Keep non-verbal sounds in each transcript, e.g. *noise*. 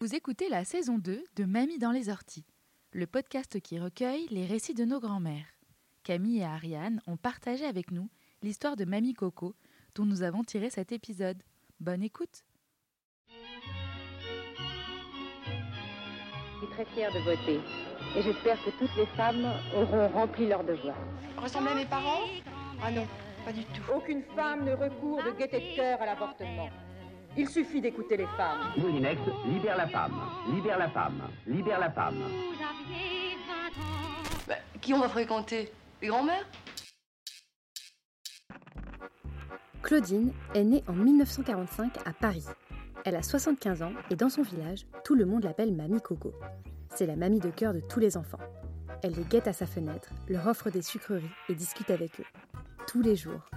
Vous écoutez la saison 2 de Mamie dans les orties, le podcast qui recueille les récits de nos grands-mères. Camille et Ariane ont partagé avec nous l'histoire de Mamie Coco, dont nous avons tiré cet épisode. Bonne écoute! Je suis très fière de voter. Et j'espère que toutes les femmes auront rempli leur devoir. Ressembler à mes parents? Ah non, pas du tout. Aucune femme ne recourt de gaieté de cœur à l'avortement. Il suffit d'écouter les femmes. Moulinex, libère la femme, libère la femme, libère la femme. Bah, qui on va fréquenter? Les grands-mères? Claudine est née en 1945 à Paris. Elle a 75 ans et dans son village, tout le monde l'appelle Mamie Coco. C'est la mamie de cœur de tous les enfants. Elle les guette à sa fenêtre, leur offre des sucreries et discute avec eux. Tous les jours.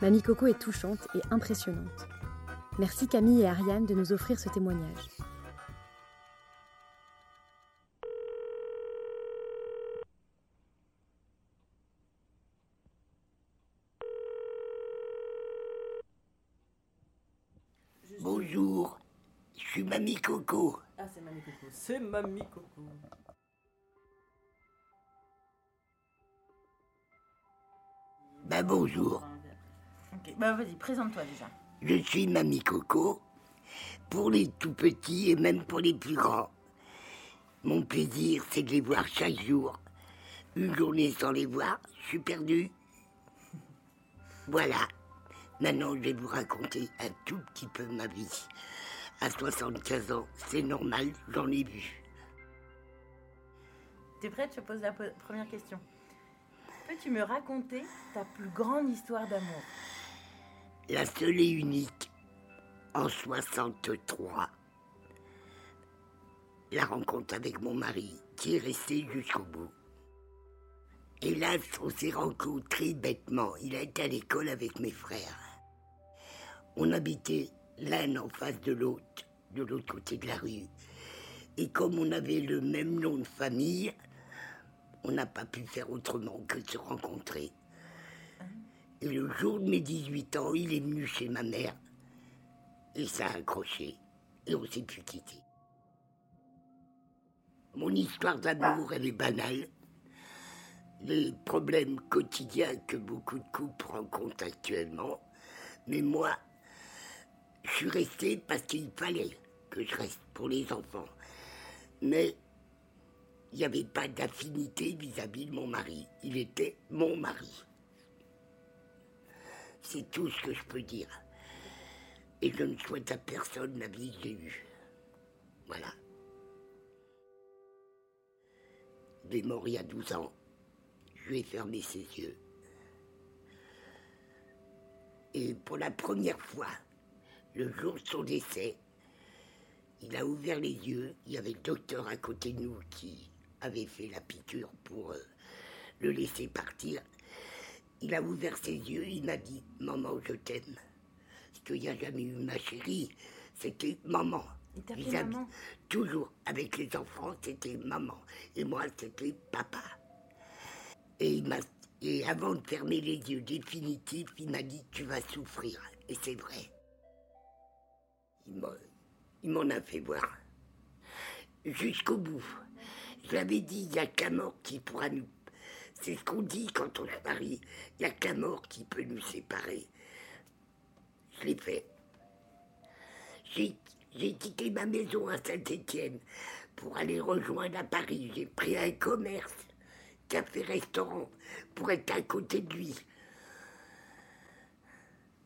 Mamie Coco est touchante et impressionnante. Merci Camille et Ariane de nous offrir ce témoignage. Bonjour, je suis Mamie Coco. Ah, c'est Mamie Coco. C'est Mamie Coco. Bah bonjour, Ok, bah vas-y, présente-toi déjà. Je suis Mamie Coco. Pour les tout petits et même pour les plus grands. Mon plaisir, c'est de les voir chaque jour. Une journée sans les voir, je suis perdu. Voilà. Maintenant, je vais vous raconter un tout petit peu ma vie. À 75 ans, c'est normal, j'en ai vu. T'es prête? Je pose la première question. Peux-tu me raconter ta plus grande histoire d'amour? La seule et unique, en 63, la rencontre avec mon mari, qui est resté jusqu'au bout. Hélas, on s'est rencontrés bêtement. Il a été à l'école avec mes frères. On habitait l'un en face de l'autre, de l'autre côté de la rue. Et comme on avait le même nom de famille, on n'a pas pu faire autrement que de se rencontrer. Et le jour de mes 18 ans, il est venu chez ma mère. Et ça a accroché. Et on s'est pu quitter. Mon histoire d'amour, elle est banale. Les problèmes quotidiens que beaucoup de couples rencontrent actuellement. Mais moi, je suis resté parce qu'il fallait que je reste pour les enfants. Mais il n'y avait pas d'affinité vis-à-vis de mon mari. Il était mon mari. C'est tout ce que je peux dire. Et je ne souhaite à personne la vie que j'ai. Voilà. Il est mort il y a 12 ans. Je lui ai fermé ses yeux. Et pour la première fois, le jour de son décès, il a ouvert les yeux. Il y avait le docteur à côté de nous qui avait fait la piqûre pour euh, le laisser partir. Il a ouvert ses yeux, il m'a dit Maman, je t'aime. Parce qu'il n'y a jamais eu ma chérie, c'était maman. Il Toujours avec les enfants, c'était maman. Et moi, c'était papa. Et, il m'a, et avant de fermer les yeux définitifs, il m'a dit Tu vas souffrir. Et c'est vrai. Il m'en a fait voir. Jusqu'au bout. Je l'avais dit, il n'y a qu'un mort qui pourra nous. C'est ce qu'on dit quand on se marie. Il n'y a qu'un mort qui peut nous séparer. Je l'ai fait. J'ai, quitté ma maison à Saint-Étienne pour aller rejoindre à Paris. J'ai pris un commerce, café-restaurant, pour être à côté de lui.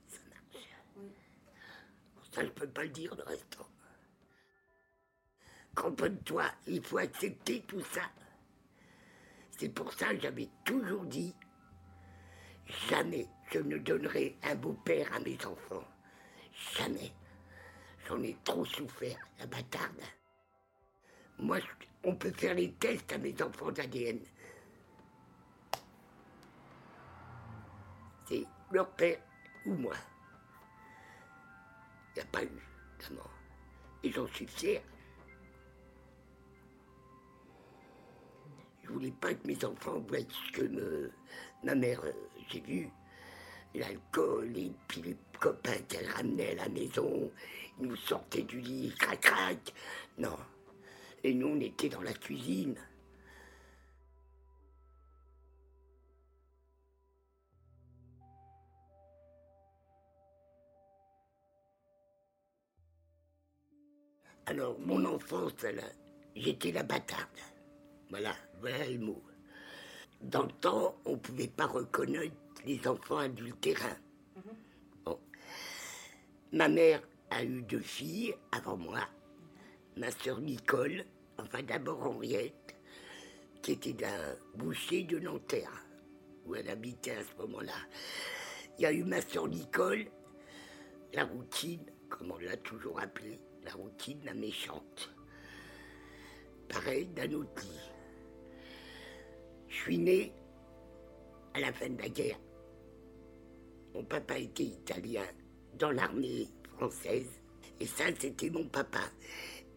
Ça marche. Ça, je peux pas le dire le restant. Comprends-toi, il faut accepter tout ça. C'est pour ça que j'avais toujours dit jamais je ne donnerai un beau-père à mes enfants. Jamais. J'en ai trop souffert, la bâtarde. Moi, on peut faire les tests à mes enfants d'ADN. C'est leur père ou moi. Il n'y a pas eu d'amant. Et j'en suis. Je voulais pas que mes enfants voient ce que me- ma mère, euh, j'ai vu. L'alcool et puis les copains qu'elle ramenait à la maison. Ils nous sortaient du lit, crac crac. Non. Et nous, on était dans la cuisine. Alors, mon enfance, j'étais la bâtarde. Voilà, voilà le mot. Dans le temps, on ne pouvait pas reconnaître les enfants adultérins. Bon. Ma mère a eu deux filles avant moi. Ma sœur Nicole, enfin d'abord Henriette, qui était d'un boucher de Nanterre, où elle habitait à ce moment-là. Il y a eu ma sœur Nicole, la routine, comme on l'a toujours appelée, la routine, la méchante. Pareil d'un autre lit. Je suis né à la fin de la guerre. Mon papa était italien dans l'armée française. Et ça, c'était mon papa.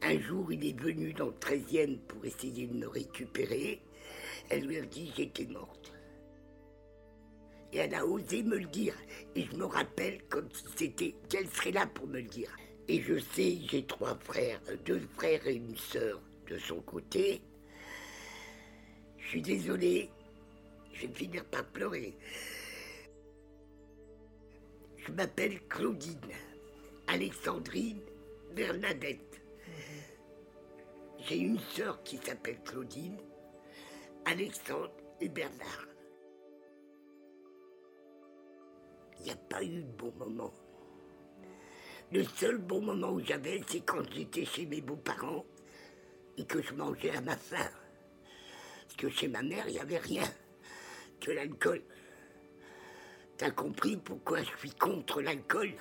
Un jour, il est venu dans le 13e pour essayer de me récupérer. Elle lui a dit j'étais morte. Et elle a osé me le dire. Et je me rappelle comme si c'était qu'elle serait là pour me le dire. Et je sais, j'ai trois frères, deux frères et une sœur de son côté. Je suis désolé, je vais finir par pleurer. Je m'appelle Claudine, Alexandrine Bernadette. J'ai une sœur qui s'appelle Claudine, Alexandre et Bernard. Il n'y a pas eu de bon moment. Le seul bon moment où j'avais, c'est quand j'étais chez mes beaux-parents et que je mangeais à ma faim. Que chez ma mère, il n'y avait rien que l'alcool. T'as compris pourquoi je suis contre l'alcool?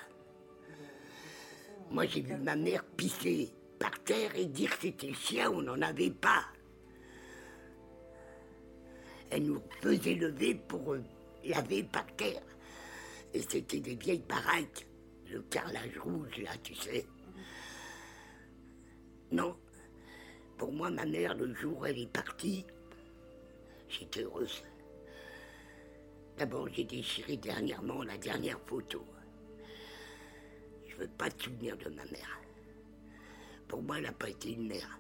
Moi, j'ai vu ma mère pisser par terre et dire que c'était le chien, on n'en avait pas. Elle nous faisait lever pour euh, laver par terre. Et c'était des vieilles baraques, le carrelage rouge, là, tu sais. Non, pour moi, ma mère, le jour où elle est partie, j'étais heureuse. D'abord, j'ai déchiré dernièrement la dernière photo. Je veux pas de souvenir de ma mère. Pour moi, elle n'a pas été une mère.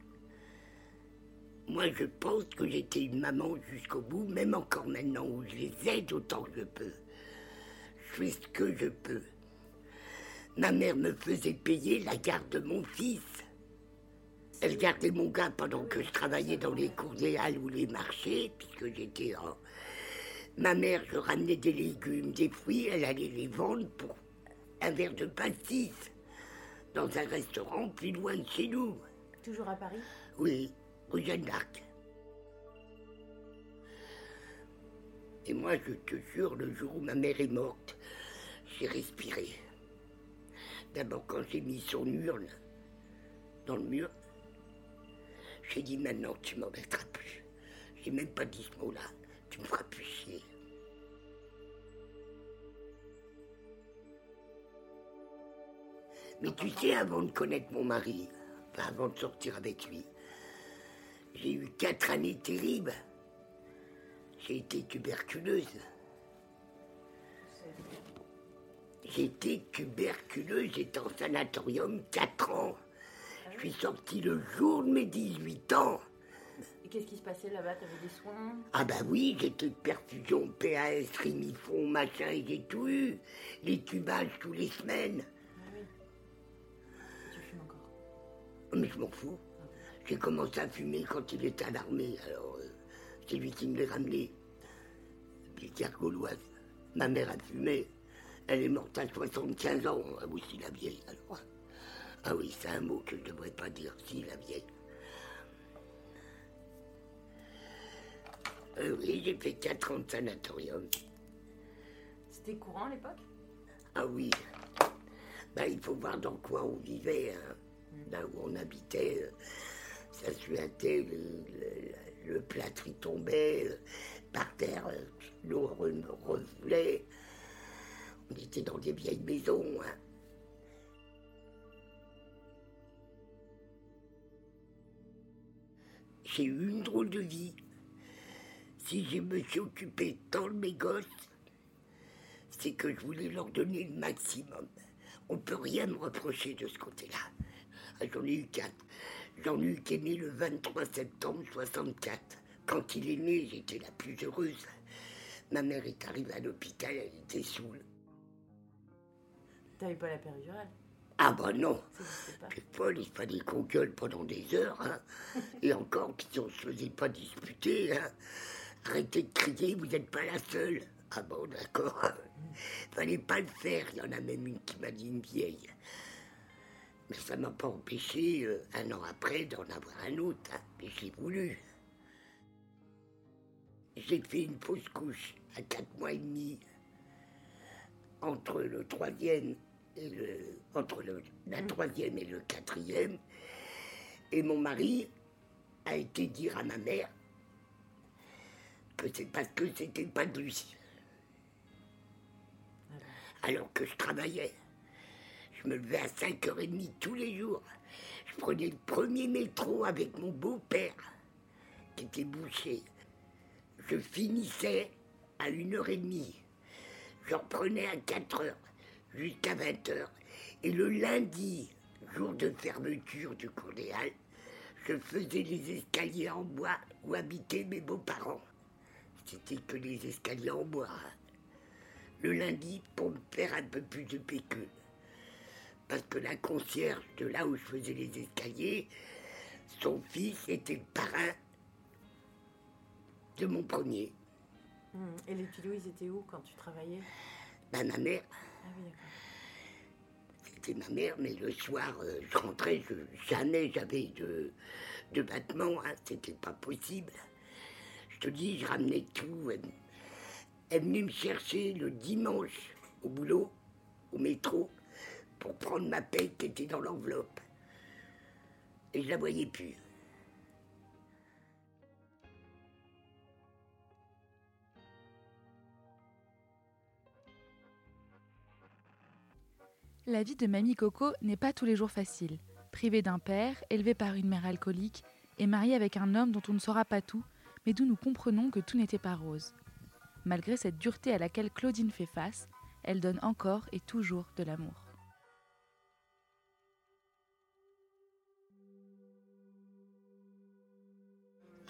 Moi, je pense que j'étais une maman jusqu'au bout, même encore maintenant où je les aide autant que je peux. Je fais ce que je peux. Ma mère me faisait payer la garde de mon fils. Elle gardait mon gars pendant que je travaillais dans les cours des halles ou les marchés, puisque j'étais en... Ma mère, je ramenais des légumes, des fruits, elle allait les vendre pour un verre de pastis dans un restaurant plus loin de chez nous. Toujours à Paris? Oui, rue Jeanne d'Arc. Et moi, je te jure, le jour où ma mère est morte, j'ai respiré. D'abord, quand j'ai mis son urne dans le mur, j'ai dit maintenant, tu m'en mettras plus. J'ai même pas dit ce mot-là. Tu me feras plus chier. Mais tu sais, avant de connaître mon mari, enfin, avant de sortir avec lui, j'ai eu quatre années terribles. J'ai été tuberculeuse. Été tuberculeuse, j'étais en sanatorium quatre ans. Je suis sorti le jour de mes 18 ans. Et qu'est-ce qui se passait là-bas? T'avais des soins? Ah bah oui, j'étais de perfusion, PAS, Rimifon, machin, et j'ai tout eu. Les tubages tous les semaines. Tu fumes encore? Oh, Mais je m'en fous. J'ai commencé à fumer quand il était à l'armée, alors euh, c'est lui qui me l'a ramené. Pierre gauloise. Ma mère a fumé. Elle est morte à 75 ans, ah oui, si la vieille, alors. Ah oui, c'est un mot que je ne devrais pas dire, si la vieille. Euh, oui, j'ai fait 4 ans de sanatorium. C'était courant à l'époque? Ah oui. Ben, il faut voir dans quoi on vivait, hein. là où on habitait. euh, Ça suintait, le, le, le plâtre y tombait, euh, par terre, l'eau re- refoulait. On était dans des vieilles maisons. hein. Une drôle de vie. Si je me suis occupé tant de mes gosses, c'est que je voulais leur donner le maximum. On peut rien me reprocher de ce côté-là. Ah, J'en ai eu quatre. J'en ai eu qui est né le 23 septembre 64. Quand il est né, j'étais la plus heureuse. Ma mère est arrivée à l'hôpital, elle était saoule. T'avais pas la péridurale? Ah bah non, t'es folle, il fallait qu'on gueule pendant des heures. hein. Et encore, si on ne se faisait pas disputer, hein. arrêtez de crier, vous n'êtes pas la seule. Ah bon, d'accord. Fallait pas le faire, il y en a même une qui m'a dit une vieille. Mais ça m'a pas empêché, euh, un an après, d'en avoir un autre. hein. Mais j'ai voulu. J'ai fait une fausse couche à quatre mois et demi entre le troisième et le, entre le, la troisième et le quatrième. Et mon mari a été dire à ma mère que c'est parce que c'était pas de lui. Alors que je travaillais. Je me levais à 5h30 tous les jours. Je prenais le premier métro avec mon beau-père, qui était bouché. Je finissais à 1h30. Je reprenais à 4h jusqu'à 20h. Et le lundi, jour de fermeture du cours des Halles, je faisais les escaliers en bois où habitaient mes beaux-parents. C'était que les escaliers en bois. hein. Le lundi, pour me faire un peu plus de pécule. Parce que la concierge de là où je faisais les escaliers, son fils était le parrain de mon premier. Hum, Et les pilots, ils étaient où quand tu travaillais? Ben, ma mère. C'était ma mère, mais le soir, euh, je rentrais, je- jamais j'avais de, de vêtements, hein, c'était pas possible. Je te dis, je ramenais tout. Elle, elle venait me chercher le dimanche au boulot, au métro, pour prendre ma paie qui était dans l'enveloppe. Et je la voyais plus. La vie de Mamie Coco n'est pas tous les jours facile. Privée d'un père, élevée par une mère alcoolique et mariée avec un homme dont on ne saura pas tout, mais d'où nous comprenons que tout n'était pas rose. Malgré cette dureté à laquelle Claudine fait face, elle donne encore et toujours de l'amour.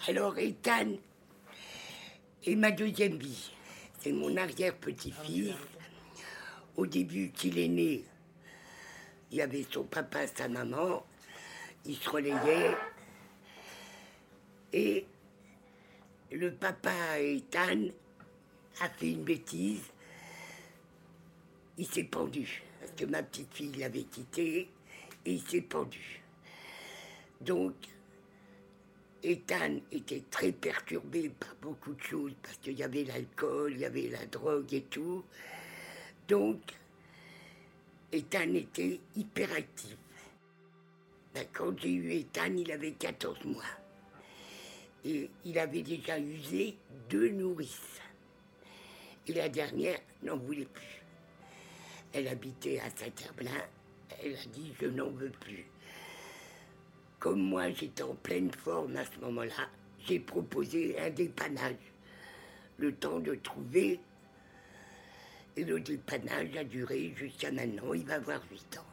Alors, Ethan est ma deuxième vie. C'est mon arrière-petit-fils. Au début qu'il est né, il y avait son papa, sa maman. Ils se relayaient. Et le papa, Ethan, a fait une bêtise. Il s'est pendu. Parce que ma petite fille l'avait quitté. Et il s'est pendu. Donc, Ethan était très perturbé par beaucoup de choses parce qu'il y avait l'alcool, il y avait la drogue et tout. Donc, Ethan était hyperactif. Ben, quand j'ai eu Ethan, il avait 14 mois. Et il avait déjà usé deux nourrices. Et la dernière n'en voulait plus. Elle habitait à Saint-Herblain. Elle a dit Je n'en veux plus. Comme moi, j'étais en pleine forme à ce moment-là, j'ai proposé un dépannage. Le temps de trouver. Et le dépannage a duré jusqu'à maintenant. Il va avoir 8 ans.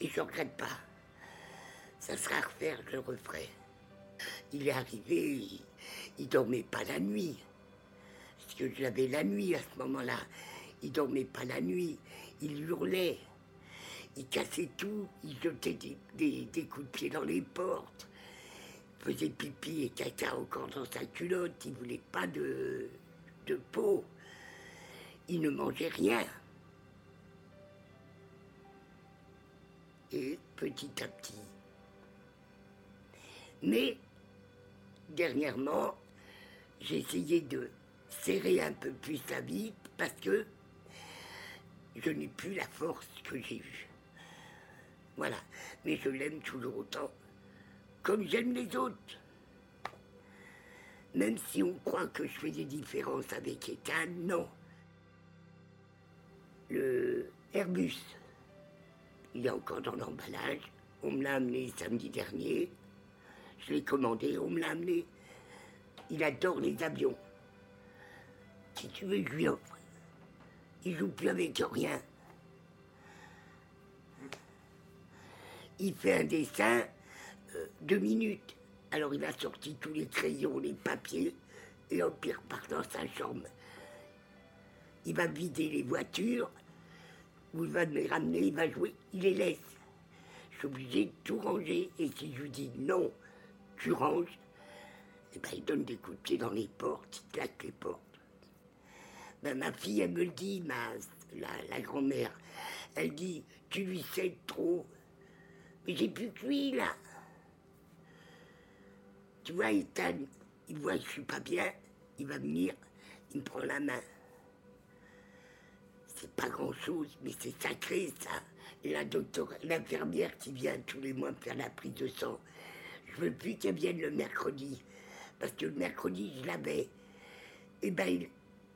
Et je ne regrette pas. Ça sera à refaire, je le referai. Il est arrivé, il, il dormait pas la nuit. Parce que j'avais la nuit à ce moment-là. Il dormait pas la nuit. Il hurlait. Il cassait tout, il jetait des, des- coups de pied dans les portes, Il faisait pipi et caca encore dans sa culotte, il voulait pas de peau, il ne mangeait rien. Et petit à petit. Mais, dernièrement, j'ai essayé de serrer un peu plus sa vie parce que je n'ai plus la force que j'ai eue. Voilà. Mais je l'aime toujours autant, comme j'aime les autres. Même si on croit que je fais des différences avec Ethan, non. Le Airbus, il est encore dans l'emballage. On me l'a amené samedi dernier. Je l'ai commandé, on me l'a amené. Il adore les avions. Si tu veux, je lui offre. Il joue plus avec rien. Il fait un dessin, euh, deux minutes. Alors il a sorti tous les crayons, les papiers, et hop, il repart dans sa chambre. Il va vider les voitures, ou il va me les ramener, il va jouer, il les laisse. Je suis obligé de tout ranger, et si je lui dis non, tu ranges, eh ben, il donne des coups de pied dans les portes, il claque les portes. Ben, ma fille, elle me le dit, ma, la, la grand-mère, elle dit, tu lui cèdes trop. Mais j'ai plus que lui, là. Tu vois, Ethan, il voit que je suis pas bien, il va venir, il me prend la main. C'est pas grand-chose, mais c'est sacré, ça. La docteur, l'infirmière qui vient tous les mois faire la prise de sang, je veux plus qu'elle vienne le mercredi, parce que le mercredi, je l'avais. Et ben, il,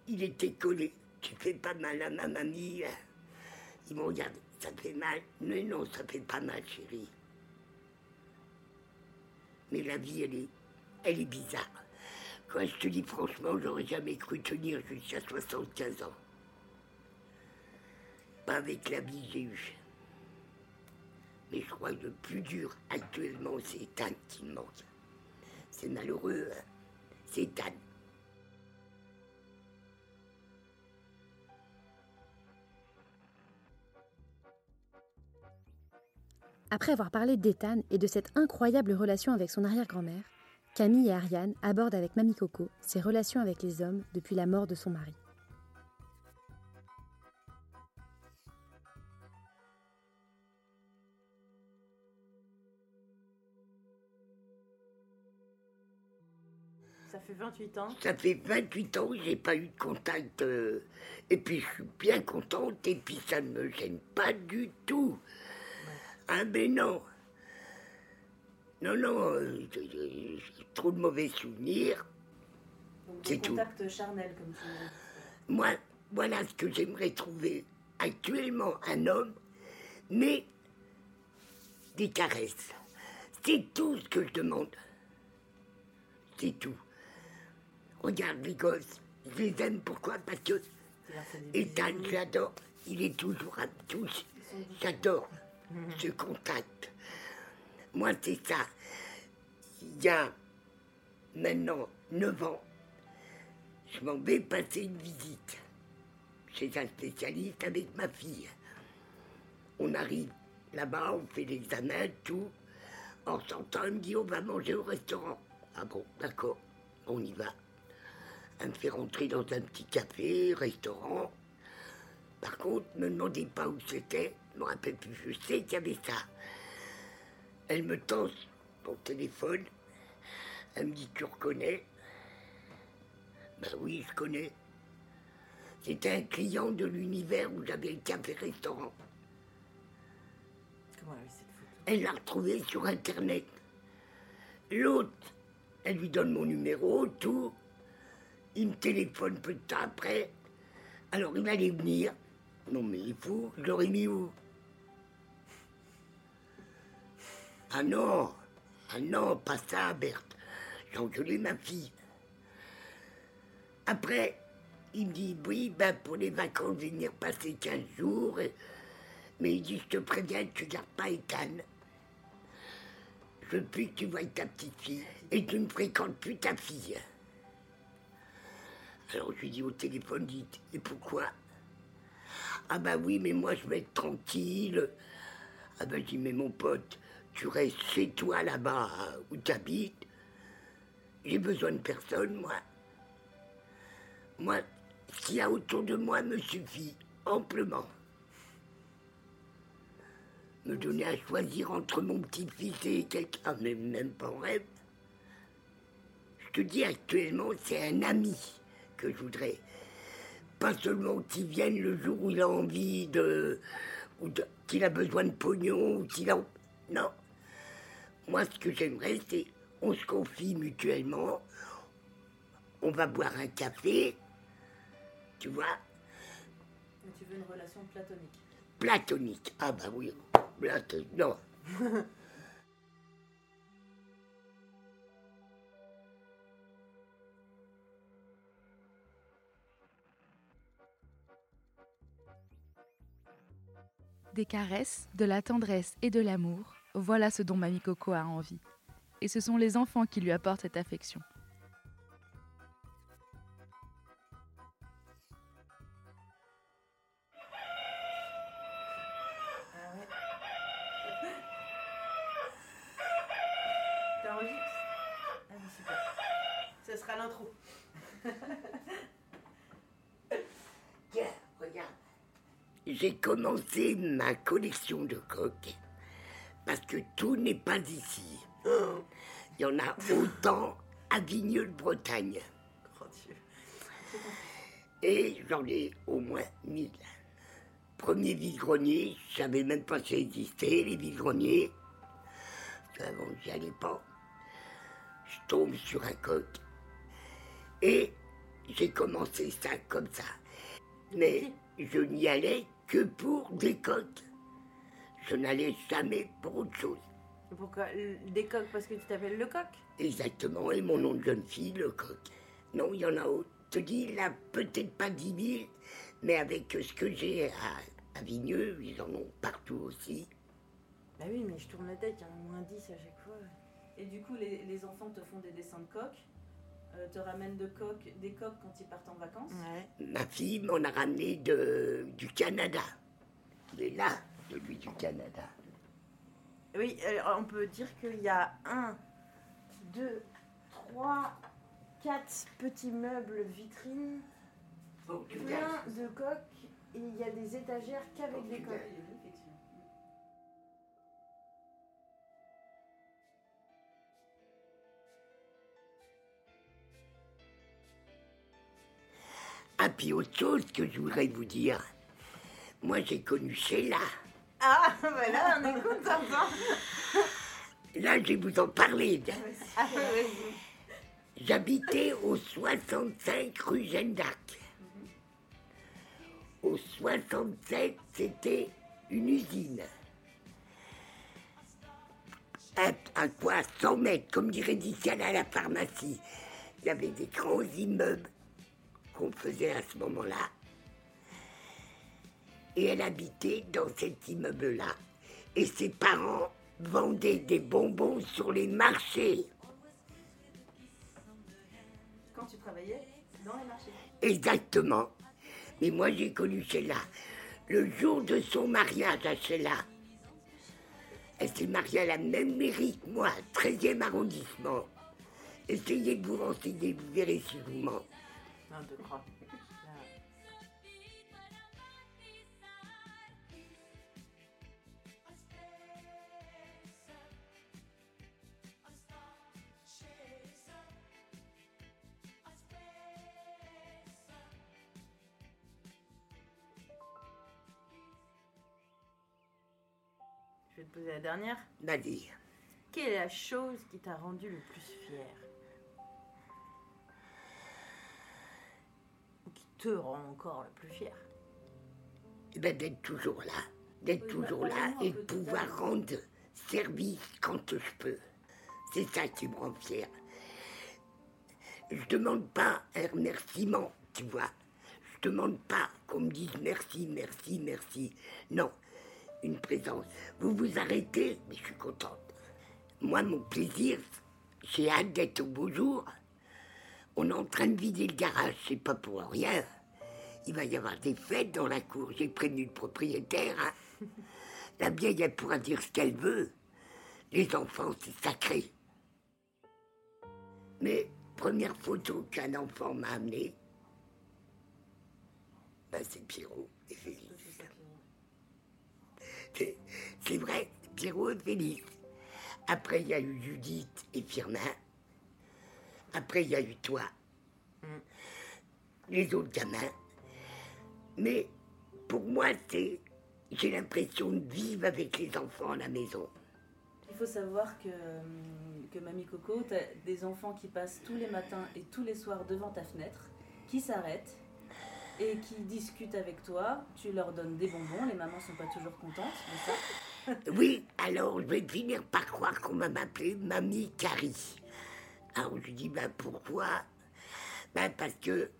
il était collé. Tu fais pas mal à ma mamie. Ils m'ont regardé, ça fait mal. Mais non, ça fait pas mal, chérie. Mais la vie, elle est, elle est bizarre. Quand je te dis franchement, j'aurais jamais cru tenir jusqu'à 75 ans. Avec la eue. Mais je crois que le plus dur actuellement, c'est Ethan qui manque. C'est malheureux, hein. C'est Ethan. Après avoir parlé d'Ethan et de cette incroyable relation avec son arrière-grand-mère, Camille et Ariane abordent avec Mamie Coco ses relations avec les hommes depuis la mort de son mari. 28 ans. Ça fait 28 ans que j'ai pas eu de contact. euh, et puis je suis bien contente et puis ça ne me gêne pas du tout. Ah ben non. Non, non, euh, j'ai trop de mauvais souvenirs. Donc, C'est des tout. contacts charnels, comme tu dis. Moi, voilà ce que j'aimerais trouver actuellement un homme, mais des caresses. C'est tout ce que je demande. C'est tout. Regarde les gosses, je les aime pourquoi Parce que Ethan, j'adore. Il est toujours à toucher. J'adore ce contact. Moi, c'est ça. Il y a maintenant 9 ans, je m'en vais passer une visite chez un spécialiste avec ma fille. On arrive là-bas, on fait l'examen, tout. En sortant, elle me dit on va manger au restaurant. Ah bon, d'accord, on y va. Elle me fait rentrer dans un petit café, restaurant. Par contre, ne me demandez pas où c'était, je me rappelle plus, je sais qu'il y avait ça. Elle me tend son téléphone, elle me dit tu reconnais? Ben oui, je connais. C'était un client de l'univers où j'avais le café-restaurant. Comment elle a eu cette photo Elle l'a retrouvé sur Internet. L'autre, elle lui donne mon numéro, tout. Il me téléphone peu de temps après. Alors il allait venir. Non mais il fou, je l'aurais mis où? Ah non, ah non, pas ça, Berthe. J'ai engueulé ma fille. Après, il me dit, oui, ben pour les vacances, je vais venir passer 15 jours. Mais il dit, je te préviens, tu gardes pas Ethan. Je veux plus que tu vois ta petite fille. Et tu ne fréquentes plus ta fille. Alors je lui dis au téléphone, dites, et pourquoi Ah bah oui, mais moi je vais être tranquille. Ah bah je dis, mais mon pote, tu restes chez toi là-bas où tu habites. J'ai besoin de personne, moi. Moi, ce qu'il y a autour de moi me suffit amplement. Me donner à choisir entre mon petit-fils et quelqu'un, mais même pas en rêve. Je te dis actuellement, c'est un ami que je voudrais. pas seulement qu'il vienne le jour où il a envie de. ou de- qu'il a besoin de pognon, ou qu'il a. Non. Moi, ce que j'aimerais, c'est. On se confie mutuellement. On va boire un café. Tu vois Mais tu veux une relation platonique. Platonique. Ah, bah oui. Platonique. Non. *laughs* Des caresses, de la tendresse et de l'amour, voilà ce dont Mamie Coco a envie. Et ce sont les enfants qui lui apportent cette affection. Commencé ma collection de coques parce que tout n'est pas ici. Il y en a autant à Vigneux-de-Bretagne. Oh. Et j'en ai au moins 1000. Premier vide-grenier, je savais même pas si ça existait, les vide-greniers. Avant, j'y allais pas. Je tombe sur un coq. Et j'ai commencé ça comme ça. Mais je n'y allais que pour des coques. Je n'allais jamais pour autre chose. Pourquoi Des coques parce que tu t'appelles le coq? Exactement, et mon nom de jeune fille, le coq. Non, il y en a autre. Je te dis, là, peut-être pas 10 000, mais avec ce que j'ai à, à Vigneux, ils en ont partout aussi. Bah oui, mais je tourne la tête, il y en a moins 10 à chaque fois. Et du coup, les, les enfants te font des dessins de coques, euh, te ramènent de coques, des coques quand ils partent en vacances. Ouais. Ma fille m'en a ramené de, du Canada. Il est là, celui du Canada. Oui, on peut dire qu'il y a un, deux, trois, quatre petits meubles vitrines, plein de coques, et il y a des étagères qu'avec des coques. Ah, puis autre chose que je voudrais vous dire. Moi, j'ai connu Sheila. Ah, voilà, on est content. Là, je vais vous en parler. Ah, vas-y. J'habitais au 65 rue Jeanne d'Arc. Au 67, c'était une usine. À, à quoi 100 mètres, comme dirait Diciana à la pharmacie. Il y avait des grands immeubles qu'on faisait à ce moment-là. Et elle habitait dans cet immeuble-là. Et ses parents vendaient des bonbons sur les marchés. Quand tu travaillais dans les marchés. Exactement. Mais moi, j'ai connu Sheila le jour de son mariage à Sheila. Elle s'est mariée à la même mairie que moi, 13e arrondissement. Essayez de vous renseigner, vous verrez si je vous mens. Non, je te crois. Je vais te poser la dernière. Vas-y. Quelle est la chose qui t'a rendu le plus fier? Te rend encore le plus fier Eh ben, d'être toujours là. D'être Oui, toujours là et de pouvoir rendre service quand je peux. C'est ça qui me rend fier. Je demande pas un remerciement, tu vois. Je demande pas qu'on me dise merci, merci, merci. Non, une présence. Vous vous arrêtez, mais je suis contente. Moi, mon plaisir, j'ai hâte d'être au beau jour. On est en train de vider le garage, c'est pas pour rien. Il va y avoir des fêtes dans la cour. J'ai prévenu le propriétaire. hein. La vieille, elle pourra dire ce qu'elle veut. Les enfants, c'est sacré. Mais première photo qu'un enfant m'a amenée, ben, c'est Pierrot et Félix. C'est- vrai, Pierrot et Félix. Après, il y a eu Judith et Firmin. Après, il y a eu toi. Les autres gamins. Mais pour moi, c'est. J'ai l'impression de vivre avec les enfants à la maison. Il faut savoir que, que Mamie Coco, tu as des enfants qui passent tous les matins et tous les soirs devant ta fenêtre, qui s'arrêtent et qui discutent avec toi. Tu leur donnes des bonbons, les mamans sont pas toujours contentes de ça? Oui, alors je vais finir par croire qu'on va m'appeler Mamie Carrie. Alors je dis, ben pourquoi? Ben parce que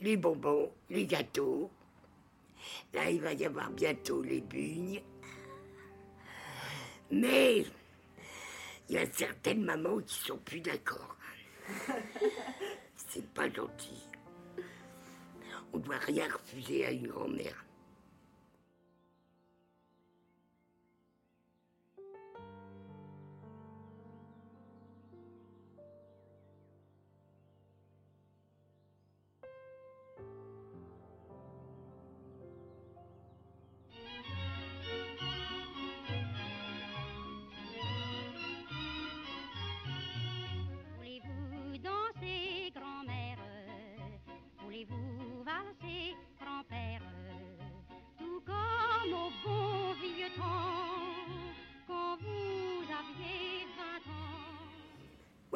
les bonbons, les gâteaux, là il va y avoir bientôt les bugnes. Mais il y a certaines mamans qui sont plus d'accord. *laughs* C'est pas gentil. On doit rien refuser à une grand-mère.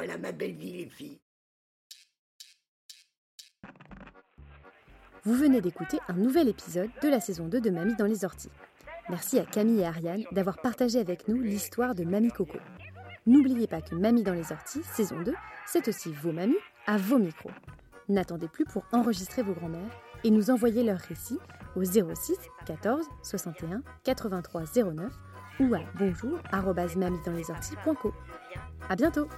Voilà ma belle vie, les filles. Vous venez d'écouter un nouvel épisode de la saison 2 de Mamie dans les orties. Merci à Camille et Ariane d'avoir partagé avec nous l'histoire de Mamie Coco. N'oubliez pas que Mamie dans les orties, saison 2, c'est aussi vos mamies à vos micros. N'attendez plus pour enregistrer vos grands-mères et nous envoyer leurs récits au 06 14 61 83 09 ou à bonjour@mamiedanslesorties.co. À bientôt.